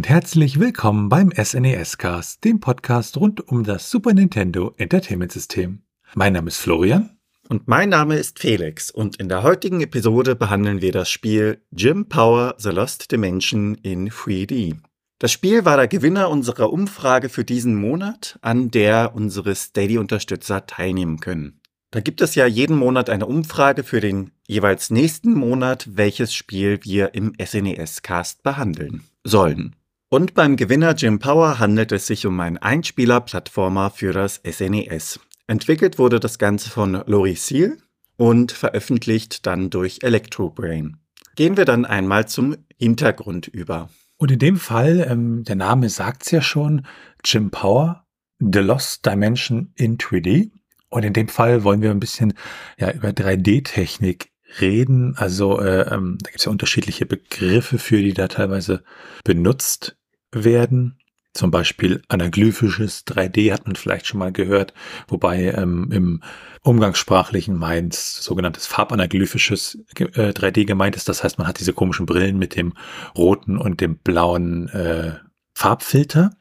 Und herzlich willkommen beim SNES Cast, dem Podcast rund um das Super Nintendo Entertainment System. Mein Name ist Florian. Und mein Name ist Felix und in der heutigen Episode behandeln wir das Spiel Jim Power The Lost Dimension in 3D. Das Spiel war der Gewinner unserer Umfrage für diesen Monat, an der unsere Steady-Unterstützer teilnehmen können. Da gibt es ja jeden Monat eine Umfrage für den jeweils nächsten Monat, welches Spiel wir im SNES-Cast behandeln sollen. Und beim Gewinner Jim Power handelt es sich um einen Einspieler-Plattformer für das SNES. Entwickelt wurde das Ganze von Lori Seal und veröffentlicht dann durch Electrobrain. Gehen wir dann einmal zum Hintergrund über. Und in dem Fall, ähm, der Name sagt es ja schon, Jim Power, The Lost Dimension in 3D. Und in dem Fall wollen wir ein bisschen ja, über 3D-Technik reden. Also äh, ähm, da gibt es ja unterschiedliche Begriffe für, die da teilweise benutzt werden. Zum Beispiel anaglyphisches 3D hat man vielleicht schon mal gehört, wobei ähm, im umgangssprachlichen meint sogenanntes farbanaglyphisches äh, 3D gemeint ist. Das heißt, man hat diese komischen Brillen mit dem roten und dem blauen äh, Farbfilter.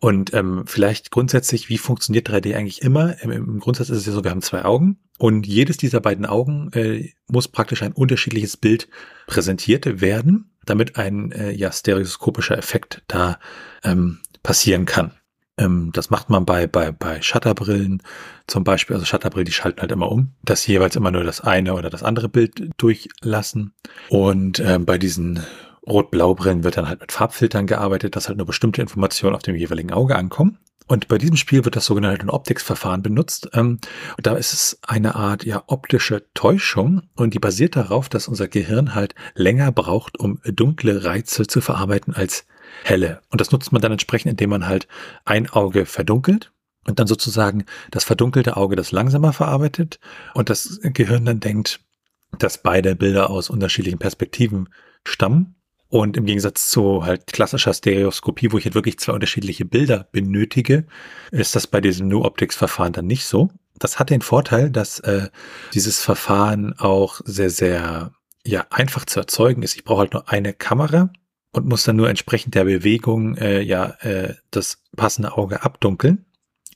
Und ähm, vielleicht grundsätzlich, wie funktioniert 3D eigentlich immer? Im, Im, Grundsatz ist es ja so, wir haben zwei Augen und jedes dieser beiden Augen äh, muss praktisch ein unterschiedliches Bild präsentiert werden, damit ein äh, ja, stereoskopischer Effekt da ähm, passieren kann. Ähm, das macht man bei, bei, bei Shutterbrillen zum Beispiel. Also Shutterbrillen, die schalten halt immer um, dass sie jeweils immer nur das eine oder das andere Bild durchlassen. Und ähm, bei diesen Rot-Blau-Brillen wird dann halt mit Farbfiltern gearbeitet, dass halt nur bestimmte Informationen auf dem jeweiligen Auge ankommen. Und bei diesem Spiel wird das sogenannte Optics-Verfahren benutzt. Ähm, da ist es eine Art ja optische Täuschung und die basiert darauf, dass unser Gehirn halt länger braucht, um dunkle Reize zu verarbeiten als helle. Und das nutzt man dann entsprechend, indem man halt ein Auge verdunkelt und dann sozusagen das verdunkelte Auge das langsamer verarbeitet und das Gehirn dann denkt, dass beide Bilder aus unterschiedlichen Perspektiven stammen und im Gegensatz zu halt klassischer Stereoskopie, wo ich halt wirklich zwei unterschiedliche Bilder benötige, ist das bei diesem New Optics Verfahren dann nicht so. Das hat den Vorteil, dass äh, dieses Verfahren auch sehr, sehr ja, einfach zu erzeugen ist. Ich brauche halt nur eine Kamera und muss dann nur entsprechend der Bewegung äh, ja äh, das passende Auge abdunkeln.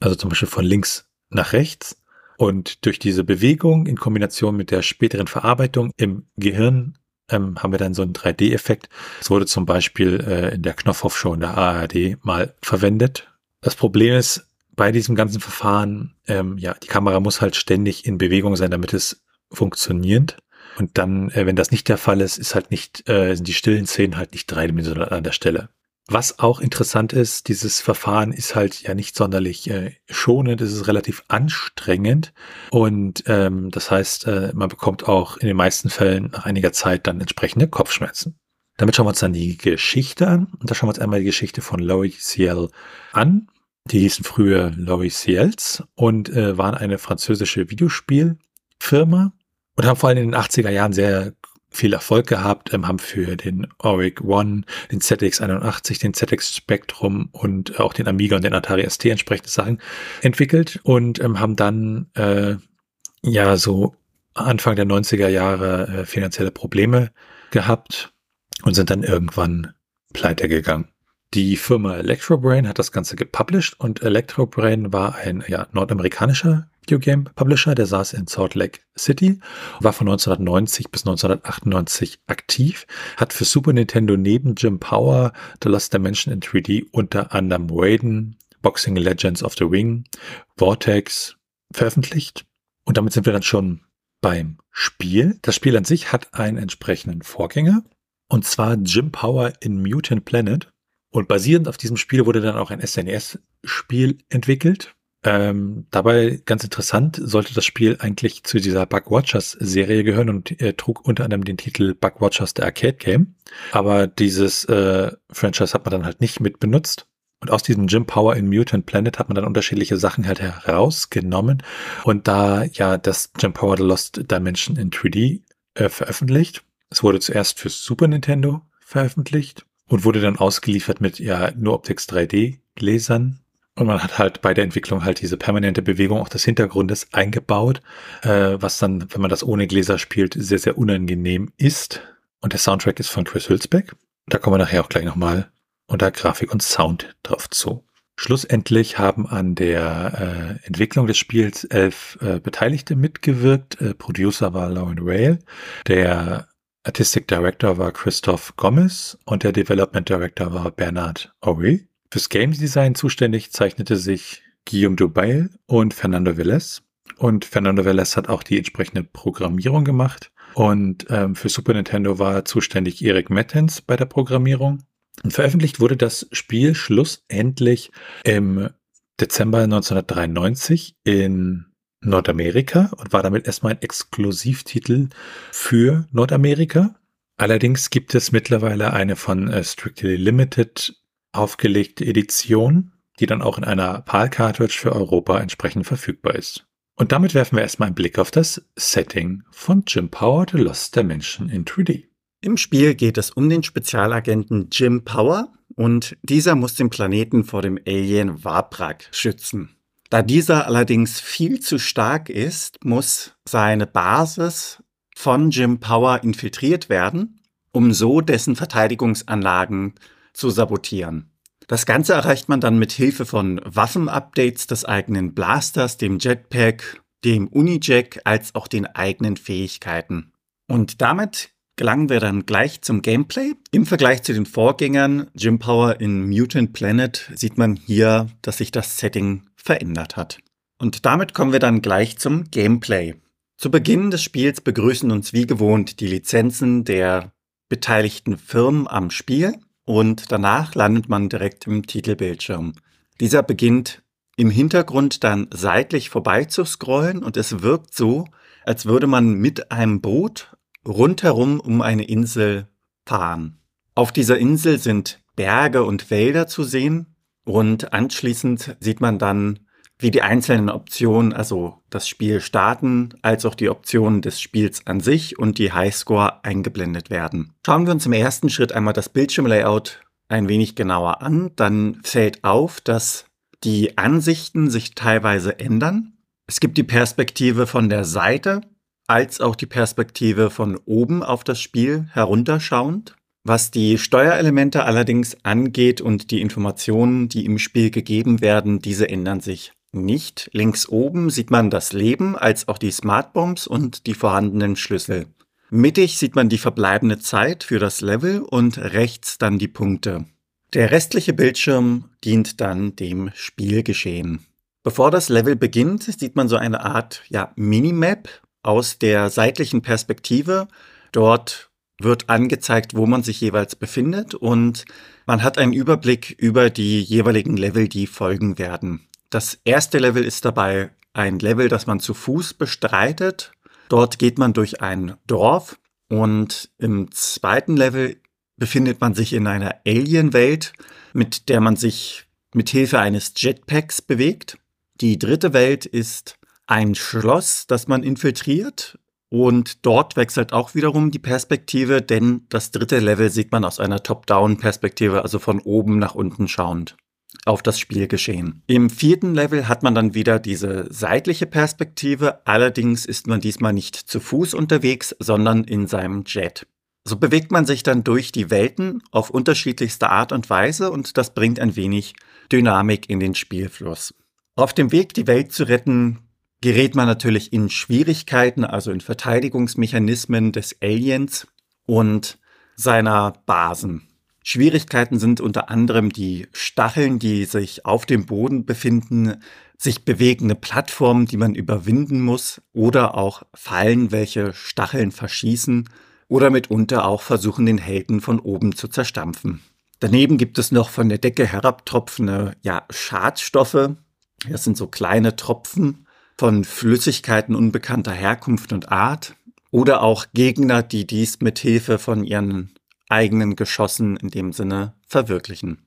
Also zum Beispiel von links nach rechts. Und durch diese Bewegung in Kombination mit der späteren Verarbeitung im Gehirn ähm, haben wir dann so einen 3D-Effekt. Es wurde zum Beispiel äh, in der Knopfhoff-Show in der ARD mal verwendet. Das Problem ist, bei diesem ganzen Verfahren, ähm, ja, die Kamera muss halt ständig in Bewegung sein, damit es funktioniert. Und dann, äh, wenn das nicht der Fall ist, ist halt nicht, äh, sind die stillen Szenen halt nicht dreidimensional an der Stelle. Was auch interessant ist, dieses Verfahren ist halt ja nicht sonderlich äh, schonend, es ist relativ anstrengend und ähm, das heißt, äh, man bekommt auch in den meisten Fällen nach einiger Zeit dann entsprechende Kopfschmerzen. Damit schauen wir uns dann die Geschichte an und da schauen wir uns einmal die Geschichte von Laurie Ciel an. Die hießen früher Laurie Ciels und äh, waren eine französische Videospielfirma und haben vor allem in den 80er Jahren sehr viel Erfolg gehabt, ähm, haben für den Auric One, den ZX81, den ZX Spectrum und auch den Amiga und den Atari ST entsprechende Sachen entwickelt und ähm, haben dann äh, ja so Anfang der 90er Jahre äh, finanzielle Probleme gehabt und sind dann irgendwann pleite gegangen. Die Firma Electrobrain hat das Ganze gepublished und Electrobrain war ein ja, nordamerikanischer Videogame Publisher, der saß in Salt Lake City, war von 1990 bis 1998 aktiv, hat für Super Nintendo neben Jim Power, The Lost Dimension in 3D unter anderem Raiden, Boxing Legends of the Ring, Vortex veröffentlicht. Und damit sind wir dann schon beim Spiel. Das Spiel an sich hat einen entsprechenden Vorgänger, und zwar Jim Power in Mutant Planet. Und basierend auf diesem Spiel wurde dann auch ein SNES-Spiel entwickelt. Ähm, dabei ganz interessant, sollte das Spiel eigentlich zu dieser Bug Watchers Serie gehören und äh, trug unter anderem den Titel Bug Watchers der Arcade Game. Aber dieses äh, Franchise hat man dann halt nicht mit benutzt. Und aus diesem Jim Power in Mutant Planet hat man dann unterschiedliche Sachen halt herausgenommen. Und da ja das Jim Power The Lost Dimension in 3D äh, veröffentlicht. Es wurde zuerst für Super Nintendo veröffentlicht und wurde dann ausgeliefert mit ja nur Optics 3D Gläsern. Und man hat halt bei der Entwicklung halt diese permanente Bewegung auch des Hintergrundes eingebaut, äh, was dann, wenn man das ohne Gläser spielt, sehr, sehr unangenehm ist. Und der Soundtrack ist von Chris Hülsbeck. Da kommen wir nachher auch gleich nochmal unter Grafik und Sound drauf zu. Schlussendlich haben an der äh, Entwicklung des Spiels elf äh, Beteiligte mitgewirkt. Äh, Producer war Lauren Whale, der Artistic Director war Christoph Gomez und der Development Director war Bernard Ori. Fürs Game Design zuständig zeichnete sich Guillaume Dubail und Fernando Velez. Und Fernando Velez hat auch die entsprechende Programmierung gemacht. Und ähm, für Super Nintendo war zuständig Erik Mettens bei der Programmierung. Und veröffentlicht wurde das Spiel schlussendlich im Dezember 1993 in Nordamerika und war damit erstmal ein Exklusivtitel für Nordamerika. Allerdings gibt es mittlerweile eine von äh, Strictly Limited aufgelegte Edition, die dann auch in einer PAL-Cartridge für Europa entsprechend verfügbar ist. Und damit werfen wir erstmal einen Blick auf das Setting von Jim Power The Lost Dimension in 3D. Im Spiel geht es um den Spezialagenten Jim Power und dieser muss den Planeten vor dem Alien Wabrak schützen. Da dieser allerdings viel zu stark ist, muss seine Basis von Jim Power infiltriert werden, um so dessen Verteidigungsanlagen zu sabotieren. Das Ganze erreicht man dann mit Hilfe von Waffenupdates des eigenen Blasters, dem Jetpack, dem Unijack als auch den eigenen Fähigkeiten. Und damit gelangen wir dann gleich zum Gameplay. Im Vergleich zu den Vorgängern Jim Power in Mutant Planet sieht man hier, dass sich das Setting verändert hat. Und damit kommen wir dann gleich zum Gameplay. Zu Beginn des Spiels begrüßen uns wie gewohnt die Lizenzen der beteiligten Firmen am Spiel und danach landet man direkt im Titelbildschirm. Dieser beginnt im Hintergrund dann seitlich vorbei zu scrollen und es wirkt so, als würde man mit einem Boot rundherum um eine Insel fahren. Auf dieser Insel sind Berge und Wälder zu sehen und anschließend sieht man dann, wie die einzelnen Optionen, also das Spiel starten, als auch die Optionen des Spiels an sich und die Highscore eingeblendet werden. Schauen wir uns im ersten Schritt einmal das Bildschirmlayout ein wenig genauer an, dann fällt auf, dass die Ansichten sich teilweise ändern. Es gibt die Perspektive von der Seite, als auch die Perspektive von oben auf das Spiel herunterschauend. Was die Steuerelemente allerdings angeht und die Informationen, die im Spiel gegeben werden, diese ändern sich nicht. Links oben sieht man das Leben als auch die Smartbombs und die vorhandenen Schlüssel. Mittig sieht man die verbleibende Zeit für das Level und rechts dann die Punkte. Der restliche Bildschirm dient dann dem Spielgeschehen. Bevor das Level beginnt, sieht man so eine Art ja, Minimap aus der seitlichen Perspektive. Dort wird angezeigt, wo man sich jeweils befindet und man hat einen Überblick über die jeweiligen Level, die folgen werden. Das erste Level ist dabei ein Level, das man zu Fuß bestreitet. Dort geht man durch ein Dorf und im zweiten Level befindet man sich in einer Alien-Welt, mit der man sich mit Hilfe eines Jetpacks bewegt. Die dritte Welt ist ein Schloss, das man infiltriert. Und dort wechselt auch wiederum die Perspektive, denn das dritte Level sieht man aus einer Top-Down-Perspektive, also von oben nach unten schauend auf das Spielgeschehen. Im vierten Level hat man dann wieder diese seitliche Perspektive, allerdings ist man diesmal nicht zu Fuß unterwegs, sondern in seinem Jet. So bewegt man sich dann durch die Welten auf unterschiedlichste Art und Weise und das bringt ein wenig Dynamik in den Spielfluss. Auf dem Weg, die Welt zu retten, gerät man natürlich in Schwierigkeiten, also in Verteidigungsmechanismen des Aliens und seiner Basen. Schwierigkeiten sind unter anderem die Stacheln, die sich auf dem Boden befinden, sich bewegende Plattformen, die man überwinden muss, oder auch Fallen, welche Stacheln verschießen oder mitunter auch versuchen, den Helden von oben zu zerstampfen. Daneben gibt es noch von der Decke herabtropfende ja, Schadstoffe. Das sind so kleine Tropfen, von Flüssigkeiten unbekannter Herkunft und Art oder auch Gegner, die dies mit Hilfe von ihren eigenen Geschossen in dem Sinne verwirklichen.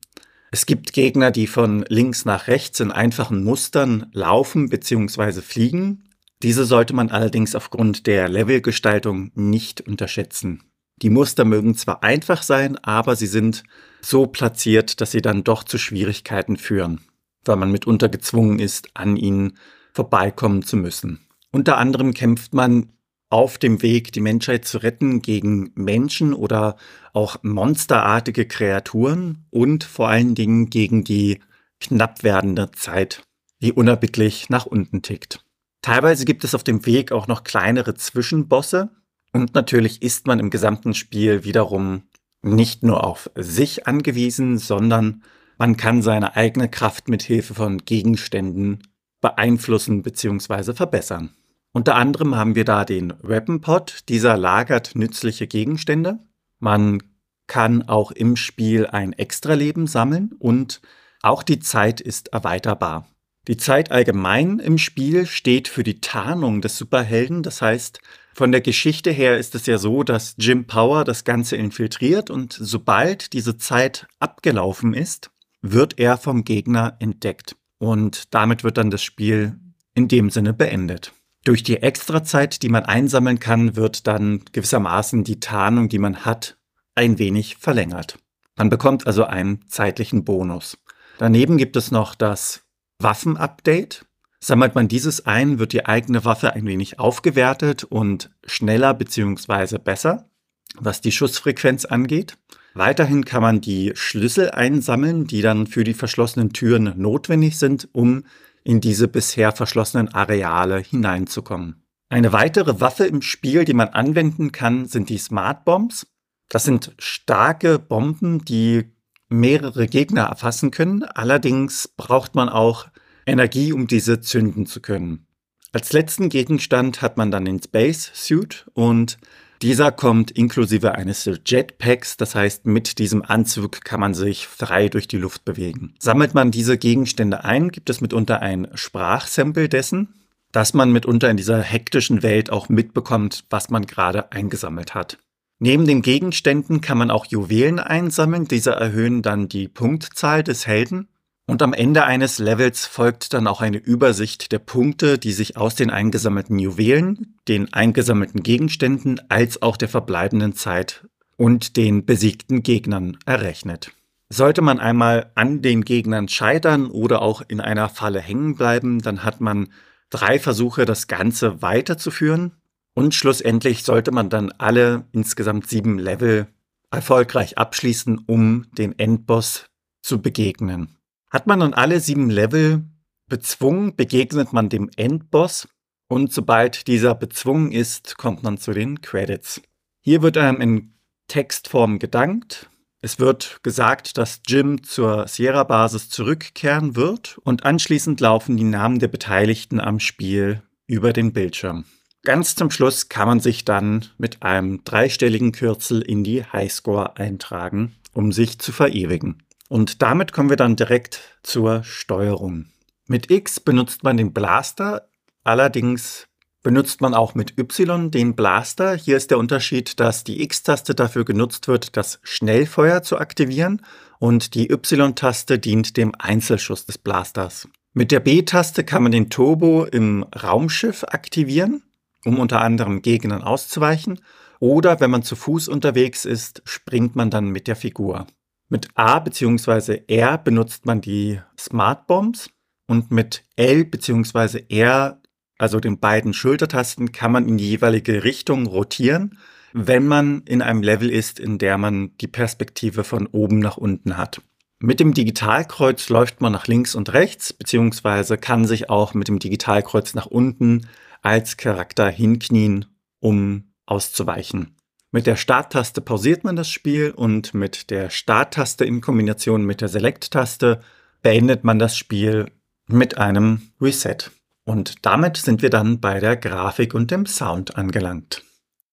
Es gibt Gegner, die von links nach rechts in einfachen Mustern laufen bzw. fliegen. Diese sollte man allerdings aufgrund der Levelgestaltung nicht unterschätzen. Die Muster mögen zwar einfach sein, aber sie sind so platziert, dass sie dann doch zu Schwierigkeiten führen, weil man mitunter gezwungen ist, an ihnen vorbeikommen zu müssen. Unter anderem kämpft man auf dem Weg, die Menschheit zu retten gegen Menschen oder auch monsterartige Kreaturen und vor allen Dingen gegen die knapp werdende Zeit, die unerbittlich nach unten tickt. Teilweise gibt es auf dem Weg auch noch kleinere Zwischenbosse und natürlich ist man im gesamten Spiel wiederum nicht nur auf sich angewiesen, sondern man kann seine eigene Kraft mit Hilfe von Gegenständen beeinflussen bzw. verbessern. Unter anderem haben wir da den Weapon Pod. Dieser lagert nützliche Gegenstände. Man kann auch im Spiel ein Extraleben sammeln und auch die Zeit ist erweiterbar. Die Zeit allgemein im Spiel steht für die Tarnung des Superhelden. Das heißt, von der Geschichte her ist es ja so, dass Jim Power das Ganze infiltriert und sobald diese Zeit abgelaufen ist, wird er vom Gegner entdeckt. Und damit wird dann das Spiel in dem Sinne beendet. Durch die Extrazeit, die man einsammeln kann, wird dann gewissermaßen die Tarnung, die man hat, ein wenig verlängert. Man bekommt also einen zeitlichen Bonus. Daneben gibt es noch das Waffenupdate. Sammelt man dieses ein, wird die eigene Waffe ein wenig aufgewertet und schneller bzw. besser, was die Schussfrequenz angeht. Weiterhin kann man die Schlüssel einsammeln, die dann für die verschlossenen Türen notwendig sind, um in diese bisher verschlossenen Areale hineinzukommen. Eine weitere Waffe im Spiel, die man anwenden kann, sind die Smart Bombs. Das sind starke Bomben, die mehrere Gegner erfassen können. Allerdings braucht man auch Energie, um diese zünden zu können. Als letzten Gegenstand hat man dann den Space Suit und dieser kommt inklusive eines Jetpacks, das heißt, mit diesem Anzug kann man sich frei durch die Luft bewegen. Sammelt man diese Gegenstände ein, gibt es mitunter ein Sprachsample dessen, dass man mitunter in dieser hektischen Welt auch mitbekommt, was man gerade eingesammelt hat. Neben den Gegenständen kann man auch Juwelen einsammeln, diese erhöhen dann die Punktzahl des Helden. Und am Ende eines Levels folgt dann auch eine Übersicht der Punkte, die sich aus den eingesammelten Juwelen, den eingesammelten Gegenständen als auch der verbleibenden Zeit und den besiegten Gegnern errechnet. Sollte man einmal an den Gegnern scheitern oder auch in einer Falle hängen bleiben, dann hat man drei Versuche, das Ganze weiterzuführen. Und schlussendlich sollte man dann alle insgesamt sieben Level erfolgreich abschließen, um den Endboss zu begegnen. Hat man dann alle sieben Level bezwungen, begegnet man dem Endboss und sobald dieser bezwungen ist, kommt man zu den Credits. Hier wird einem in Textform gedankt. Es wird gesagt, dass Jim zur Sierra-Basis zurückkehren wird und anschließend laufen die Namen der Beteiligten am Spiel über den Bildschirm. Ganz zum Schluss kann man sich dann mit einem dreistelligen Kürzel in die Highscore eintragen, um sich zu verewigen. Und damit kommen wir dann direkt zur Steuerung. Mit X benutzt man den Blaster, allerdings benutzt man auch mit Y den Blaster. Hier ist der Unterschied, dass die X-Taste dafür genutzt wird, das Schnellfeuer zu aktivieren und die Y-Taste dient dem Einzelschuss des Blasters. Mit der B-Taste kann man den Turbo im Raumschiff aktivieren, um unter anderem Gegnern auszuweichen. Oder wenn man zu Fuß unterwegs ist, springt man dann mit der Figur. Mit A bzw. R benutzt man die Smart Bombs und mit L bzw. R, also den beiden Schultertasten, kann man in die jeweilige Richtung rotieren, wenn man in einem Level ist, in der man die Perspektive von oben nach unten hat. Mit dem Digitalkreuz läuft man nach links und rechts, beziehungsweise kann sich auch mit dem Digitalkreuz nach unten als Charakter hinknien, um auszuweichen. Mit der Starttaste pausiert man das Spiel und mit der Starttaste in Kombination mit der Select-Taste beendet man das Spiel mit einem Reset. Und damit sind wir dann bei der Grafik und dem Sound angelangt.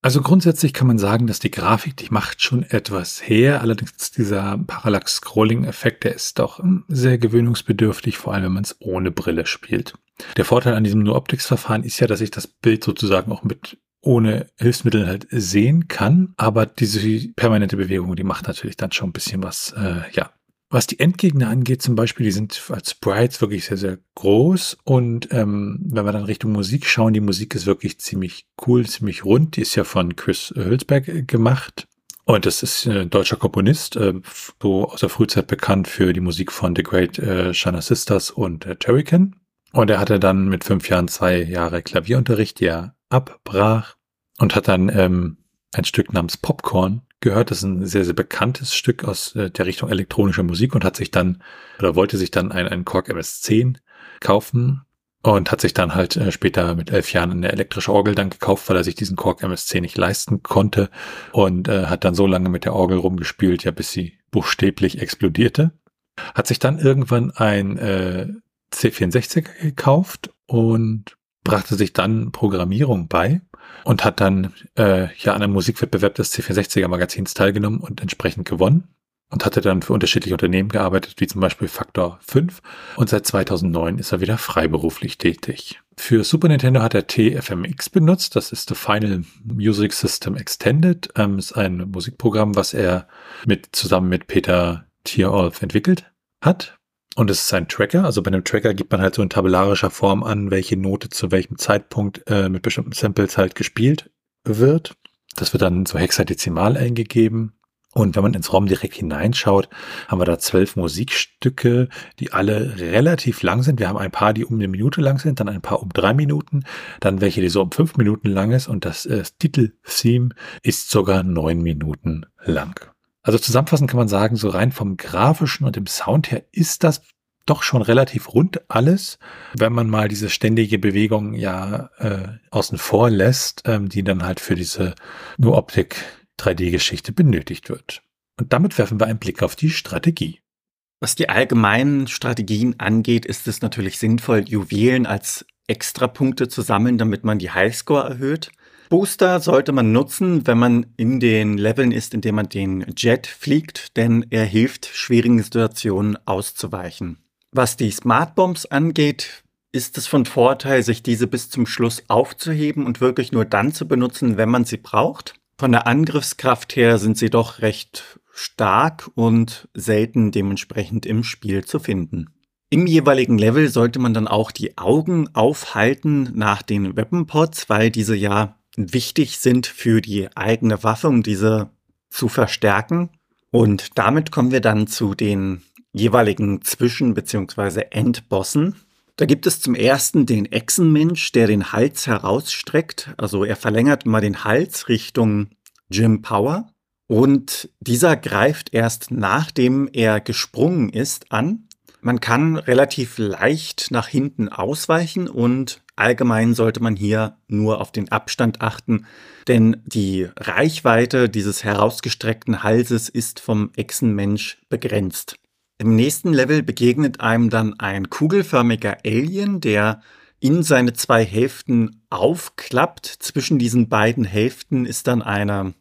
Also grundsätzlich kann man sagen, dass die Grafik, die macht schon etwas her. Allerdings dieser Parallax-Scrolling-Effekt, der ist doch sehr gewöhnungsbedürftig, vor allem wenn man es ohne Brille spielt. Der Vorteil an diesem Nur-Optics-Verfahren ist ja, dass ich das Bild sozusagen auch mit ohne Hilfsmittel halt sehen kann. Aber diese permanente Bewegung, die macht natürlich dann schon ein bisschen was, äh, ja. Was die Endgegner angeht, zum Beispiel, die sind als Sprites wirklich sehr, sehr groß. Und ähm, wenn wir dann Richtung Musik schauen, die Musik ist wirklich ziemlich cool, ziemlich rund. Die ist ja von Chris Hülsberg gemacht. Und das ist ein deutscher Komponist, äh, so aus der Frühzeit bekannt für die Musik von The Great äh, Shana Sisters und äh, Turrican. Und er hatte dann mit fünf Jahren zwei Jahre Klavierunterricht, die er abbrach und hat dann ähm, ein Stück namens Popcorn gehört. Das ist ein sehr, sehr bekanntes Stück aus äh, der Richtung elektronischer Musik und hat sich dann oder wollte sich dann ein, ein Korg MS-10 kaufen und hat sich dann halt äh, später mit elf Jahren eine elektrische Orgel dann gekauft, weil er sich diesen Korg MS-10 nicht leisten konnte und äh, hat dann so lange mit der Orgel rumgespielt, ja, bis sie buchstäblich explodierte. Hat sich dann irgendwann ein äh, C64 gekauft und brachte sich dann Programmierung bei und hat dann äh, ja an einem Musikwettbewerb des C64er Magazins teilgenommen und entsprechend gewonnen und hatte dann für unterschiedliche Unternehmen gearbeitet, wie zum Beispiel Faktor 5 und seit 2009 ist er wieder freiberuflich tätig. Für Super Nintendo hat er TFMX benutzt, das ist The Final Music System Extended, ähm, ist ein Musikprogramm, was er mit zusammen mit Peter Tierolf entwickelt hat. Und es ist ein Tracker, also bei einem Tracker gibt man halt so in tabellarischer Form an, welche Note zu welchem Zeitpunkt äh, mit bestimmten Samples halt gespielt wird. Das wird dann so hexadezimal eingegeben und wenn man ins ROM direkt hineinschaut, haben wir da zwölf Musikstücke, die alle relativ lang sind. Wir haben ein paar, die um eine Minute lang sind, dann ein paar um drei Minuten, dann welche, die so um fünf Minuten lang ist und das äh, Titel-Theme ist sogar neun Minuten lang. Also zusammenfassend kann man sagen, so rein vom grafischen und dem Sound her ist das doch schon relativ rund alles, wenn man mal diese ständige Bewegung ja äh, außen vor lässt, ähm, die dann halt für diese nur Optik 3D-Geschichte benötigt wird. Und damit werfen wir einen Blick auf die Strategie. Was die allgemeinen Strategien angeht, ist es natürlich sinnvoll, Juwelen als Extrapunkte zu sammeln, damit man die Highscore erhöht. Booster sollte man nutzen, wenn man in den Leveln ist, in denen man den Jet fliegt, denn er hilft, schwierigen Situationen auszuweichen. Was die Smart Bombs angeht, ist es von Vorteil, sich diese bis zum Schluss aufzuheben und wirklich nur dann zu benutzen, wenn man sie braucht. Von der Angriffskraft her sind sie doch recht stark und selten dementsprechend im Spiel zu finden. Im jeweiligen Level sollte man dann auch die Augen aufhalten nach den Weapon Pods, weil diese ja wichtig sind für die eigene Waffe, um diese zu verstärken. Und damit kommen wir dann zu den jeweiligen Zwischen- bzw. Endbossen. Da gibt es zum ersten den Echsenmensch, der den Hals herausstreckt. Also er verlängert mal den Hals Richtung Jim Power. Und dieser greift erst nachdem er gesprungen ist an. Man kann relativ leicht nach hinten ausweichen und allgemein sollte man hier nur auf den Abstand achten, denn die Reichweite dieses herausgestreckten Halses ist vom Echsenmensch begrenzt. Im nächsten Level begegnet einem dann ein kugelförmiger Alien, der in seine zwei Hälften aufklappt. Zwischen diesen beiden Hälften ist dann eine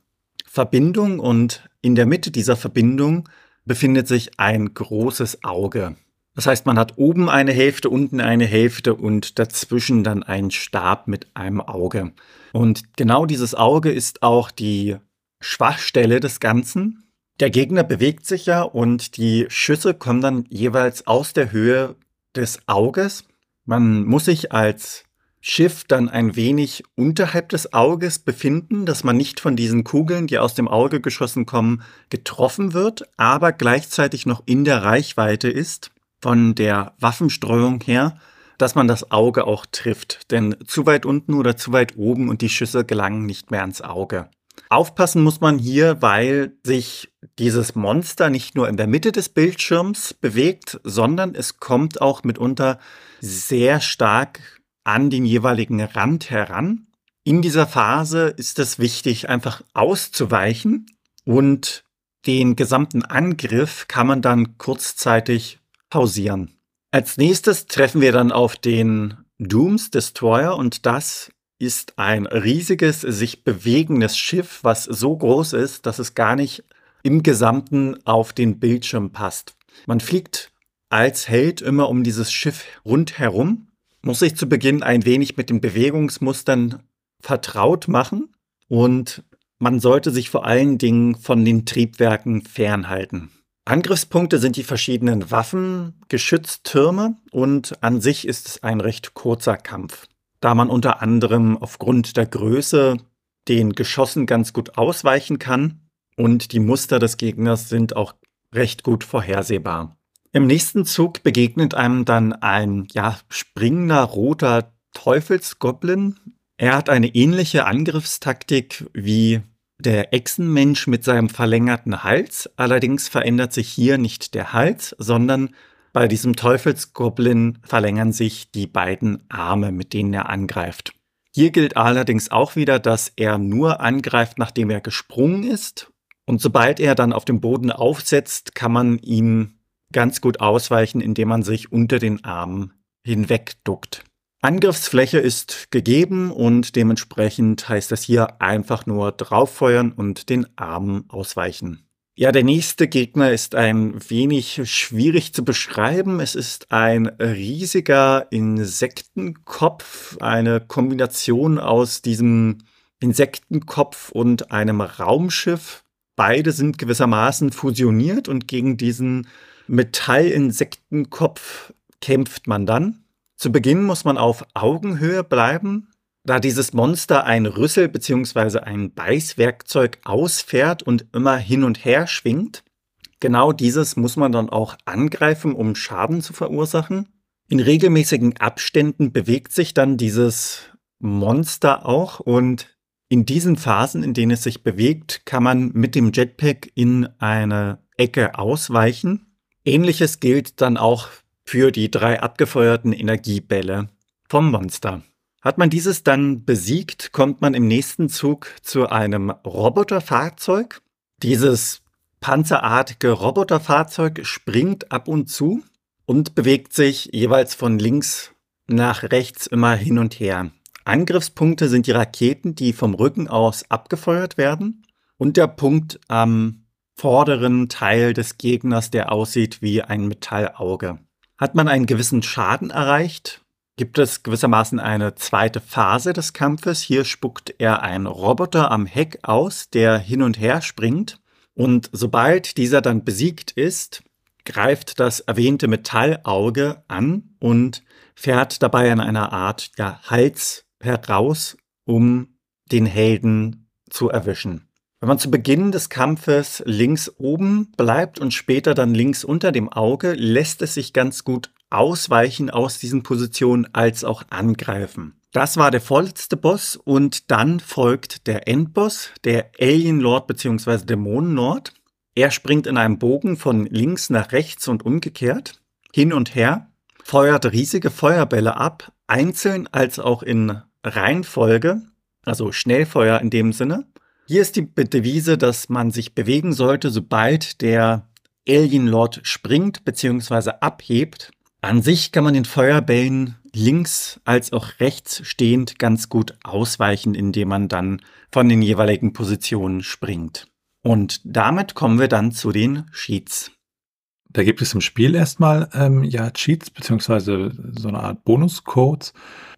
Verbindung und in der Mitte dieser Verbindung befindet sich ein großes Auge. Das heißt, man hat oben eine Hälfte, unten eine Hälfte und dazwischen dann einen Stab mit einem Auge. Und genau dieses Auge ist auch die Schwachstelle des Ganzen. Der Gegner bewegt sich ja und die Schüsse kommen dann jeweils aus der Höhe des Auges. Man muss sich als Schiff dann ein wenig unterhalb des Auges befinden, dass man nicht von diesen Kugeln, die aus dem Auge geschossen kommen, getroffen wird, aber gleichzeitig noch in der Reichweite ist von der Waffenstreuung her, dass man das Auge auch trifft. Denn zu weit unten oder zu weit oben und die Schüsse gelangen nicht mehr ans Auge. Aufpassen muss man hier, weil sich dieses Monster nicht nur in der Mitte des Bildschirms bewegt, sondern es kommt auch mitunter sehr stark an den jeweiligen Rand heran. In dieser Phase ist es wichtig, einfach auszuweichen und den gesamten Angriff kann man dann kurzzeitig pausieren. Als nächstes treffen wir dann auf den Dooms Destroyer und das ist ein riesiges, sich bewegendes Schiff, was so groß ist, dass es gar nicht im Gesamten auf den Bildschirm passt. Man fliegt als Held immer um dieses Schiff rundherum, muss sich zu Beginn ein wenig mit den Bewegungsmustern vertraut machen und man sollte sich vor allen Dingen von den Triebwerken fernhalten. Angriffspunkte sind die verschiedenen Waffen, Geschütztürme und an sich ist es ein recht kurzer Kampf da man unter anderem aufgrund der Größe den Geschossen ganz gut ausweichen kann und die Muster des Gegners sind auch recht gut vorhersehbar. Im nächsten Zug begegnet einem dann ein ja, springender roter Teufelsgoblin. Er hat eine ähnliche Angriffstaktik wie der Echsenmensch mit seinem verlängerten Hals. Allerdings verändert sich hier nicht der Hals, sondern bei diesem Teufelsgoblin verlängern sich die beiden Arme, mit denen er angreift. Hier gilt allerdings auch wieder, dass er nur angreift, nachdem er gesprungen ist. Und sobald er dann auf dem Boden aufsetzt, kann man ihm ganz gut ausweichen, indem man sich unter den Armen hinwegduckt. Angriffsfläche ist gegeben und dementsprechend heißt das hier einfach nur drauffeuern und den Armen ausweichen. Ja, der nächste Gegner ist ein wenig schwierig zu beschreiben. Es ist ein riesiger Insektenkopf, eine Kombination aus diesem Insektenkopf und einem Raumschiff. Beide sind gewissermaßen fusioniert und gegen diesen Metallinsektenkopf kämpft man dann. Zu Beginn muss man auf Augenhöhe bleiben, da dieses Monster ein Rüssel bzw. ein Beißwerkzeug ausfährt und immer hin und her schwingt. Genau dieses muss man dann auch angreifen, um Schaden zu verursachen. In regelmäßigen Abständen bewegt sich dann dieses Monster auch und in diesen Phasen, in denen es sich bewegt, kann man mit dem Jetpack in eine Ecke ausweichen. Ähnliches gilt dann auch für die drei abgefeuerten Energiebälle vom Monster. Hat man dieses dann besiegt, kommt man im nächsten Zug zu einem Roboterfahrzeug. Dieses panzerartige Roboterfahrzeug springt ab und zu und bewegt sich jeweils von links nach rechts immer hin und her. Angriffspunkte sind die Raketen, die vom Rücken aus abgefeuert werden und der Punkt am vorderen Teil des Gegners, der aussieht wie ein Metallauge. Hat man einen gewissen Schaden erreicht, gibt es gewissermaßen eine zweite Phase des Kampfes. Hier spuckt er einen Roboter am Heck aus, der hin und her springt. Und sobald dieser dann besiegt ist, greift das erwähnte Metallauge an und fährt dabei an einer Art ja, Hals heraus, um den Helden zu erwischen. Wenn man zu Beginn des Kampfes links oben bleibt und später dann links unter dem Auge, lässt es sich ganz gut ausweichen aus diesen Positionen als auch angreifen. Das war der vorletzte Boss und dann folgt der Endboss, der Alien Lord bzw. Dämonen Lord. Er springt in einem Bogen von links nach rechts und umgekehrt, hin und her, feuert riesige Feuerbälle ab, einzeln als auch in Reihenfolge, also Schnellfeuer in dem Sinne, hier ist die Devise, dass man sich bewegen sollte, sobald der Alien Lord springt bzw. abhebt. An sich kann man den Feuerbällen links als auch rechts stehend ganz gut ausweichen, indem man dann von den jeweiligen Positionen springt. Und damit kommen wir dann zu den Sheets. Da gibt es im Spiel erstmal ähm, ja Cheats beziehungsweise so eine Art Bonuscodes.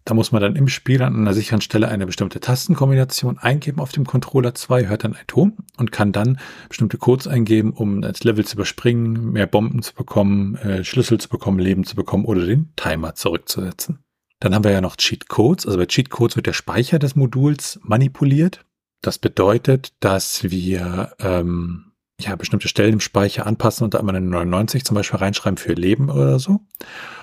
Da muss man dann im Spiel an einer sicheren Stelle eine bestimmte Tastenkombination eingeben auf dem Controller 2, hört dann einen Ton und kann dann bestimmte Codes eingeben, um das Level zu überspringen, mehr Bomben zu bekommen, äh, Schlüssel zu bekommen, Leben zu bekommen oder den Timer zurückzusetzen. Dann haben wir ja noch Cheat Codes. Also bei Cheat Codes wird der Speicher des Moduls manipuliert. Das bedeutet, dass wir ähm, ja, bestimmte Stellen im Speicher anpassen und da immer eine 99 zum Beispiel reinschreiben für Leben oder so.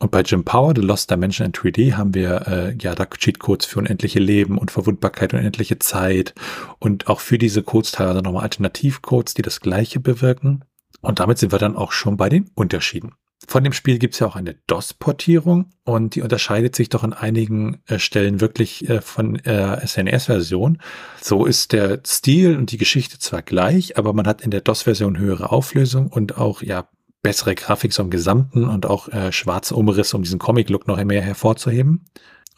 Und bei Jim Power, The Lost Dimension in 3D, haben wir äh, ja da Cheatcodes für unendliche Leben und Verwundbarkeit und unendliche Zeit und auch für diese Codes teilweise nochmal Alternativcodes, die das gleiche bewirken. Und damit sind wir dann auch schon bei den Unterschieden. Von dem Spiel gibt es ja auch eine DOS-Portierung und die unterscheidet sich doch an einigen äh, Stellen wirklich äh, von äh, SNES-Version. So ist der Stil und die Geschichte zwar gleich, aber man hat in der DOS-Version höhere Auflösung und auch ja bessere Grafik so im Gesamten und auch äh, schwarze Umrisse, um diesen Comic-Look noch mehr hervorzuheben.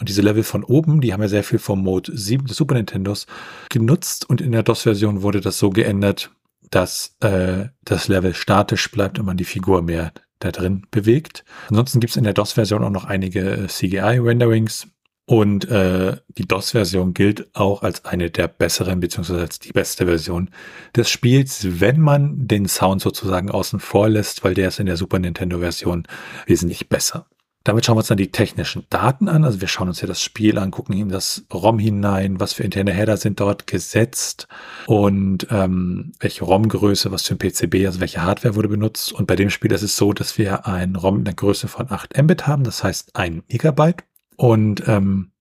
Und diese Level von oben, die haben ja sehr viel vom Mode 7 des Super Nintendos genutzt und in der DOS-Version wurde das so geändert, dass äh, das Level statisch bleibt und man die Figur mehr da drin bewegt. Ansonsten gibt es in der DOS-Version auch noch einige äh, CGI-Renderings. Und äh, die DOS-Version gilt auch als eine der besseren, beziehungsweise als die beste Version des Spiels, wenn man den Sound sozusagen außen vor lässt, weil der ist in der Super Nintendo-Version wesentlich besser. Damit schauen wir uns dann die technischen Daten an. Also wir schauen uns ja das Spiel an, gucken in das ROM hinein, was für interne Header sind dort gesetzt und ähm, welche ROM-Größe, was für ein PCB, also welche Hardware wurde benutzt. Und bei dem Spiel ist es so, dass wir ein ROM in der Größe von 8 Mbit haben, das heißt ein Megabyte. Und ähm,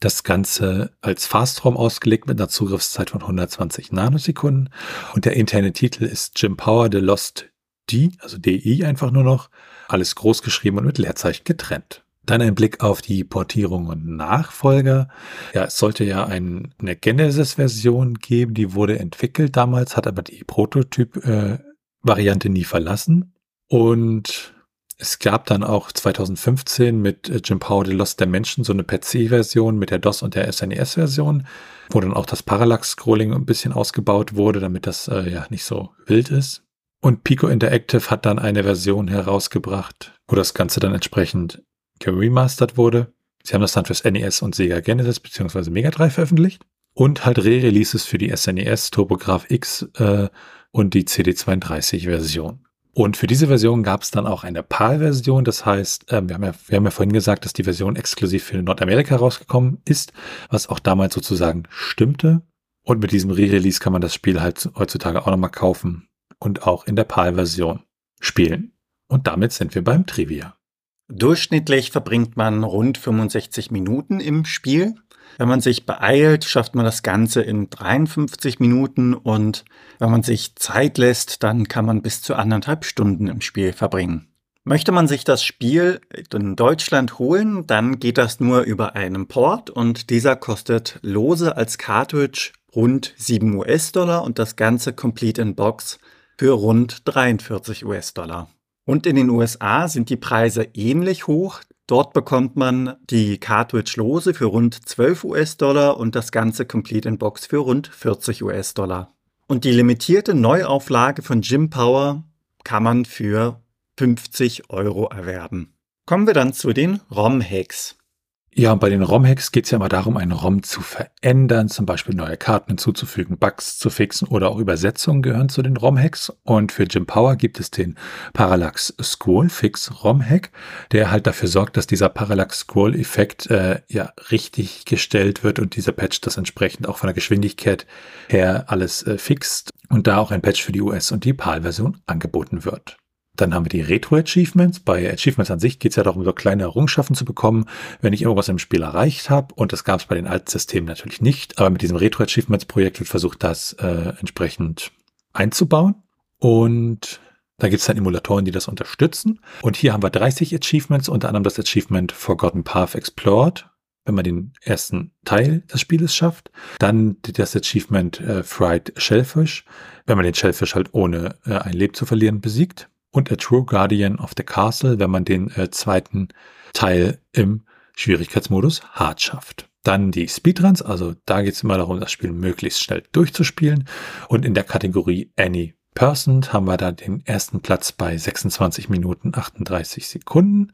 Das Ganze als Fast-ROM ausgelegt mit einer Zugriffszeit von 120 Nanosekunden. Und der interne Titel ist Jim Power The Lost D, also DI einfach nur noch. Alles groß geschrieben und mit Leerzeichen getrennt. Dann ein Blick auf die Portierung und Nachfolger. Ja, es sollte ja ein, eine Genesis-Version geben, die wurde entwickelt damals, hat aber die Prototyp-Variante äh, nie verlassen. Und es gab dann auch 2015 mit äh, Jim Power The Lost Dimension so eine PC-Version mit der DOS und der SNES-Version, wo dann auch das Parallax-Scrolling ein bisschen ausgebaut wurde, damit das äh, ja nicht so wild ist. Und Pico Interactive hat dann eine Version herausgebracht, wo das Ganze dann entsprechend geremastert wurde. Sie haben das dann fürs NES und Sega Genesis bzw. Mega Drive veröffentlicht. Und halt Re-Releases für die SNES, TurboGrafx X äh, und die CD32-Version. Und für diese Version gab es dann auch eine PAL-Version. Das heißt, äh, wir, haben ja, wir haben ja vorhin gesagt, dass die Version exklusiv für Nordamerika rausgekommen ist, was auch damals sozusagen stimmte. Und mit diesem Re-Release kann man das Spiel halt heutzutage auch nochmal kaufen und auch in der PAL-Version spielen. Und damit sind wir beim Trivia. Durchschnittlich verbringt man rund 65 Minuten im Spiel. Wenn man sich beeilt, schafft man das Ganze in 53 Minuten und wenn man sich Zeit lässt, dann kann man bis zu anderthalb Stunden im Spiel verbringen. Möchte man sich das Spiel in Deutschland holen, dann geht das nur über einen Port und dieser kostet lose als Cartridge rund 7 US-Dollar und das Ganze complete in Box für rund 43 US-Dollar. Und in den USA sind die Preise ähnlich hoch. Dort bekommt man die Cartridge lose für rund 12 US-Dollar und das ganze Complete in Box für rund 40 US-Dollar. Und die limitierte Neuauflage von Jim Power kann man für 50 Euro erwerben. Kommen wir dann zu den ROM-Hacks. Ja, und bei den ROM-Hacks geht es ja immer darum, einen ROM zu verändern, zum Beispiel neue Karten hinzuzufügen, Bugs zu fixen oder auch Übersetzungen gehören zu den ROM-Hacks. Und für Jim Power gibt es den Parallax Scroll Fix ROM-Hack, der halt dafür sorgt, dass dieser Parallax Scroll-Effekt äh, ja richtig gestellt wird und dieser Patch das entsprechend auch von der Geschwindigkeit her alles äh, fixt und da auch ein Patch für die US- und die PAL-Version angeboten wird. Dann haben wir die Retro-Achievements. Bei Achievements an sich geht es ja darum, so kleine Errungenschaften zu bekommen, wenn ich irgendwas im Spiel erreicht habe. Und das gab es bei den alten Systemen natürlich nicht. Aber mit diesem Retro-Achievements-Projekt wird versucht, das äh, entsprechend einzubauen. Und da gibt es dann Emulatoren, die das unterstützen. Und hier haben wir 30 Achievements, unter anderem das Achievement Forgotten Path Explored, wenn man den ersten Teil des Spieles schafft. Dann das Achievement äh, Fried Shellfish, wenn man den Shellfish halt ohne äh, ein Leben zu verlieren besiegt und A True Guardian of the Castle, wenn man den äh, zweiten Teil im Schwierigkeitsmodus hart schafft. Dann die Speedruns, also da geht es immer darum, das Spiel möglichst schnell durchzuspielen. Und in der Kategorie Any Person haben wir da den ersten Platz bei 26 Minuten 38 Sekunden,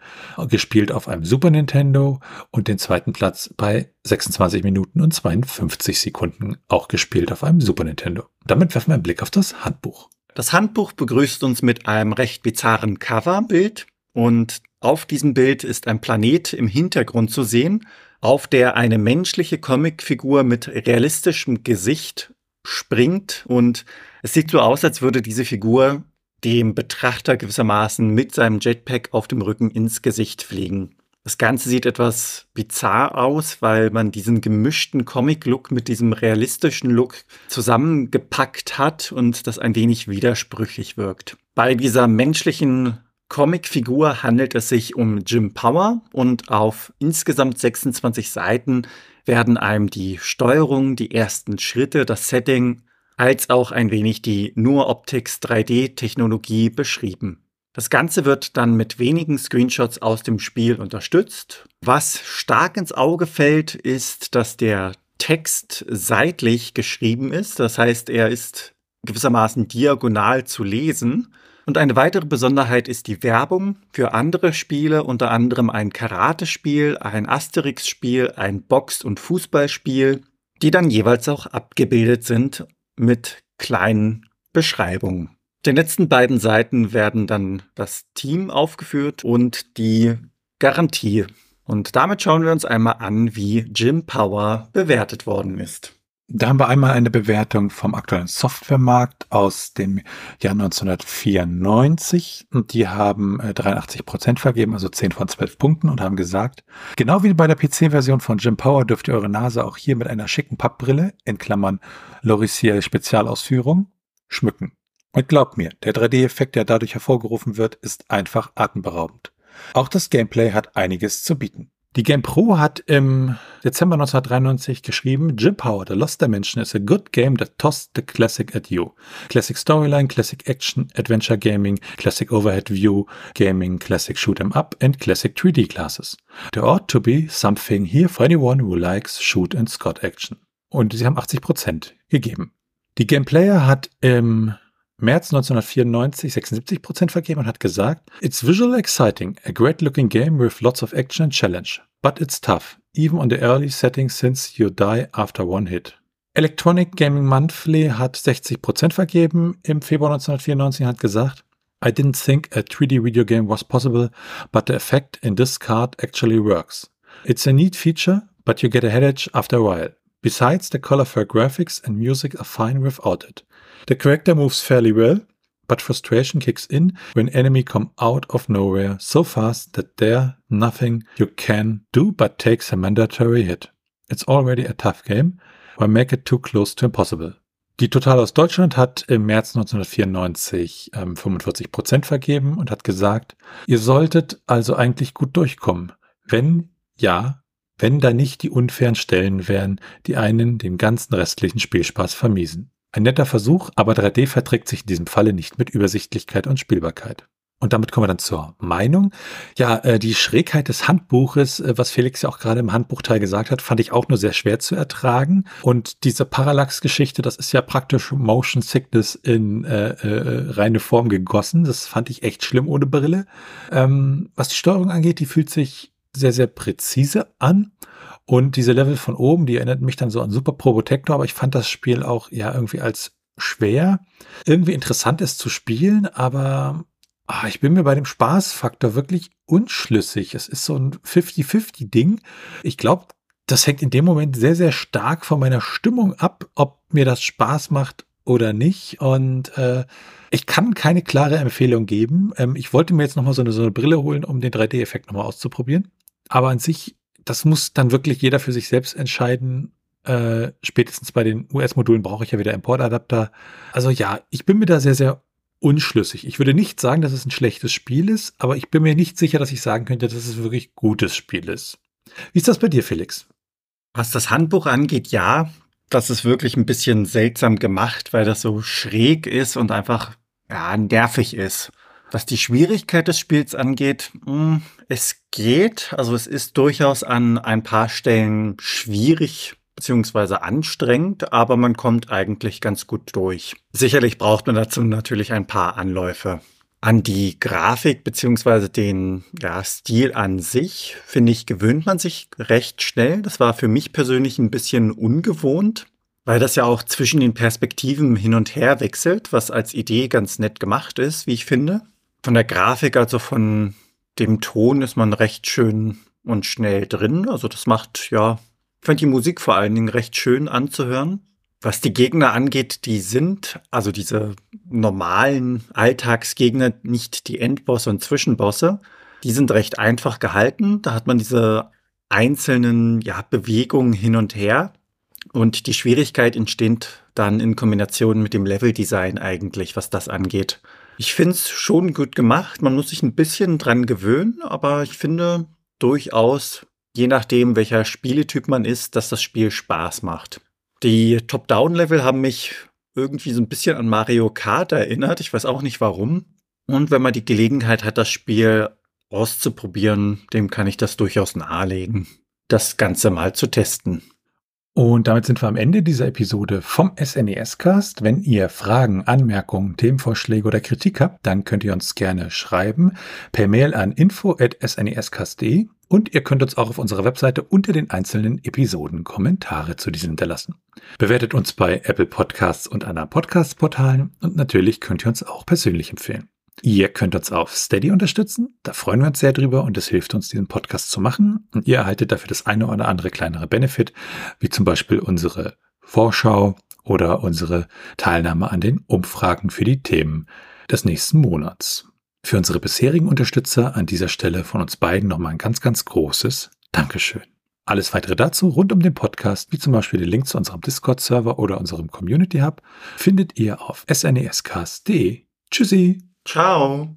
gespielt auf einem Super Nintendo und den zweiten Platz bei 26 Minuten und 52 Sekunden, auch gespielt auf einem Super Nintendo. Damit werfen wir einen Blick auf das Handbuch. Das Handbuch begrüßt uns mit einem recht bizarren Coverbild und auf diesem Bild ist ein Planet im Hintergrund zu sehen, auf der eine menschliche Comicfigur mit realistischem Gesicht springt und es sieht so aus, als würde diese Figur dem Betrachter gewissermaßen mit seinem Jetpack auf dem Rücken ins Gesicht fliegen. Das Ganze sieht etwas bizarr aus, weil man diesen gemischten Comic-Look mit diesem realistischen Look zusammengepackt hat und das ein wenig widersprüchlich wirkt. Bei dieser menschlichen Comicfigur handelt es sich um Jim Power und auf insgesamt 26 Seiten werden einem die Steuerung, die ersten Schritte, das Setting als auch ein wenig die Nur Optics 3D-Technologie beschrieben. Das Ganze wird dann mit wenigen Screenshots aus dem Spiel unterstützt. Was stark ins Auge fällt, ist, dass der Text seitlich geschrieben ist. Das heißt, er ist gewissermaßen diagonal zu lesen. Und eine weitere Besonderheit ist die Werbung für andere Spiele, unter anderem ein Karate-Spiel, ein Asterix-Spiel, ein Box- und Fußballspiel, die dann jeweils auch abgebildet sind mit kleinen Beschreibungen den letzten beiden Seiten werden dann das Team aufgeführt und die Garantie. Und damit schauen wir uns einmal an, wie Jim Power bewertet worden ist. Da haben wir einmal eine Bewertung vom aktuellen Softwaremarkt aus dem Jahr 1994 und die haben 83 äh, Prozent vergeben, also 10 von 12 Punkten und haben gesagt, genau wie bei der PC-Version von Jim Power dürft ihr eure Nase auch hier mit einer schicken Pappbrille, in Klammern Loriciel Spezialausführung, schmücken. Und glaubt mir, der 3D-Effekt, der dadurch hervorgerufen wird, ist einfach atemberaubend. Auch das Gameplay hat einiges zu bieten. Die Game Pro hat im Dezember 1993 geschrieben, Jim Power, The Lost Dimension is a good game that tossed the classic at you. Classic Storyline, Classic Action, Adventure Gaming, Classic Overhead View Gaming, Classic Shoot 'em Up and Classic 3D classes. There ought to be something here for anyone who likes Shoot and Scott Action. Und sie haben 80% gegeben. Die Game Player hat im März 1994 76 Prozent vergeben und hat gesagt, It's visually exciting, a great looking game with lots of action and challenge, but it's tough, even on the early settings since you die after one hit. Electronic Gaming Monthly hat 60 Prozent vergeben im Februar 1994 und hat gesagt, I didn't think a 3D video game was possible, but the effect in this card actually works. It's a neat feature, but you get a headache after a while. Besides, the colorful graphics and music are fine without it. The character moves fairly well, but frustration kicks in when enemy come out of nowhere so fast that there nothing you can do but takes a mandatory hit. It's already a tough game, why make it too close to impossible? Die Total aus Deutschland hat im März 1994 ähm, 45% vergeben und hat gesagt, ihr solltet also eigentlich gut durchkommen. Wenn ja, wenn da nicht die unfairen Stellen wären, die einen den ganzen restlichen Spielspaß vermiesen. Ein netter Versuch, aber 3D verträgt sich in diesem Falle nicht mit Übersichtlichkeit und Spielbarkeit. Und damit kommen wir dann zur Meinung. Ja, äh, die Schrägheit des Handbuches, äh, was Felix ja auch gerade im Handbuchteil gesagt hat, fand ich auch nur sehr schwer zu ertragen. Und diese Parallax-Geschichte, das ist ja praktisch Motion Sickness in äh, äh, reine Form gegossen. Das fand ich echt schlimm ohne Brille. Ähm, was die Steuerung angeht, die fühlt sich sehr, sehr präzise an. Und diese Level von oben, die erinnert mich dann so an Super Probotector, aber ich fand das Spiel auch ja irgendwie als schwer. Irgendwie interessant ist zu spielen, aber ah, ich bin mir bei dem Spaßfaktor wirklich unschlüssig. Es ist so ein 50-50-Ding. Ich glaube, das hängt in dem Moment sehr, sehr stark von meiner Stimmung ab, ob mir das Spaß macht oder nicht. Und äh, ich kann keine klare Empfehlung geben. Ähm, ich wollte mir jetzt nochmal so eine, so eine Brille holen, um den 3D-Effekt nochmal auszuprobieren. Aber an sich, das muss dann wirklich jeder für sich selbst entscheiden. Äh, spätestens bei den US-Modulen brauche ich ja wieder Importadapter. Also ja, ich bin mir da sehr, sehr unschlüssig. Ich würde nicht sagen, dass es ein schlechtes Spiel ist, aber ich bin mir nicht sicher, dass ich sagen könnte, dass es wirklich gutes Spiel ist. Wie ist das bei dir, Felix? Was das Handbuch angeht, ja, das ist wirklich ein bisschen seltsam gemacht, weil das so schräg ist und einfach ja, nervig ist. Was die Schwierigkeit des Spiels angeht, hm, es geht. Also es ist durchaus an ein paar Stellen schwierig beziehungsweise anstrengend, aber man kommt eigentlich ganz gut durch. Sicherlich braucht man dazu natürlich ein paar Anläufe. An die Grafik beziehungsweise den ja, Stil an sich, finde ich, gewöhnt man sich recht schnell. Das war für mich persönlich ein bisschen ungewohnt, weil das ja auch zwischen den Perspektiven hin und her wechselt, was als Idee ganz nett gemacht ist, wie ich finde. Von der Grafik, also von dem Ton, ist man recht schön und schnell drin. Also das macht, ja, ich fand die Musik vor allen Dingen recht schön anzuhören. Was die Gegner angeht, die sind, also diese normalen Alltagsgegner, nicht die Endbosse und Zwischenbosse, die sind recht einfach gehalten. Da hat man diese einzelnen ja, Bewegungen hin und her. Und die Schwierigkeit entsteht dann in Kombination mit dem Leveldesign eigentlich, was das angeht. Ich finde es schon gut gemacht. Man muss sich ein bisschen dran gewöhnen, aber ich finde durchaus, je nachdem, welcher Spieletyp man ist, dass das Spiel Spaß macht. Die Top-Down-Level haben mich irgendwie so ein bisschen an Mario Kart erinnert. Ich weiß auch nicht warum. Und wenn man die Gelegenheit hat, das Spiel auszuprobieren, dem kann ich das durchaus nahelegen, das Ganze mal zu testen. Und damit sind wir am Ende dieser Episode vom SNES-Cast. Wenn ihr Fragen, Anmerkungen, Themenvorschläge oder Kritik habt, dann könnt ihr uns gerne schreiben per Mail an info.snescast.de und ihr könnt uns auch auf unserer Webseite unter den einzelnen Episoden Kommentare zu diesen hinterlassen. Bewertet uns bei Apple Podcasts und anderen Podcast-Portalen und natürlich könnt ihr uns auch persönlich empfehlen. Ihr könnt uns auf Steady unterstützen. Da freuen wir uns sehr drüber und es hilft uns, diesen Podcast zu machen. Und ihr erhaltet dafür das eine oder andere kleinere Benefit, wie zum Beispiel unsere Vorschau oder unsere Teilnahme an den Umfragen für die Themen des nächsten Monats. Für unsere bisherigen Unterstützer an dieser Stelle von uns beiden nochmal ein ganz, ganz großes Dankeschön. Alles weitere dazu rund um den Podcast, wie zum Beispiel den Link zu unserem Discord-Server oder unserem Community Hub, findet ihr auf snescast.de. Tschüssi. Ciao.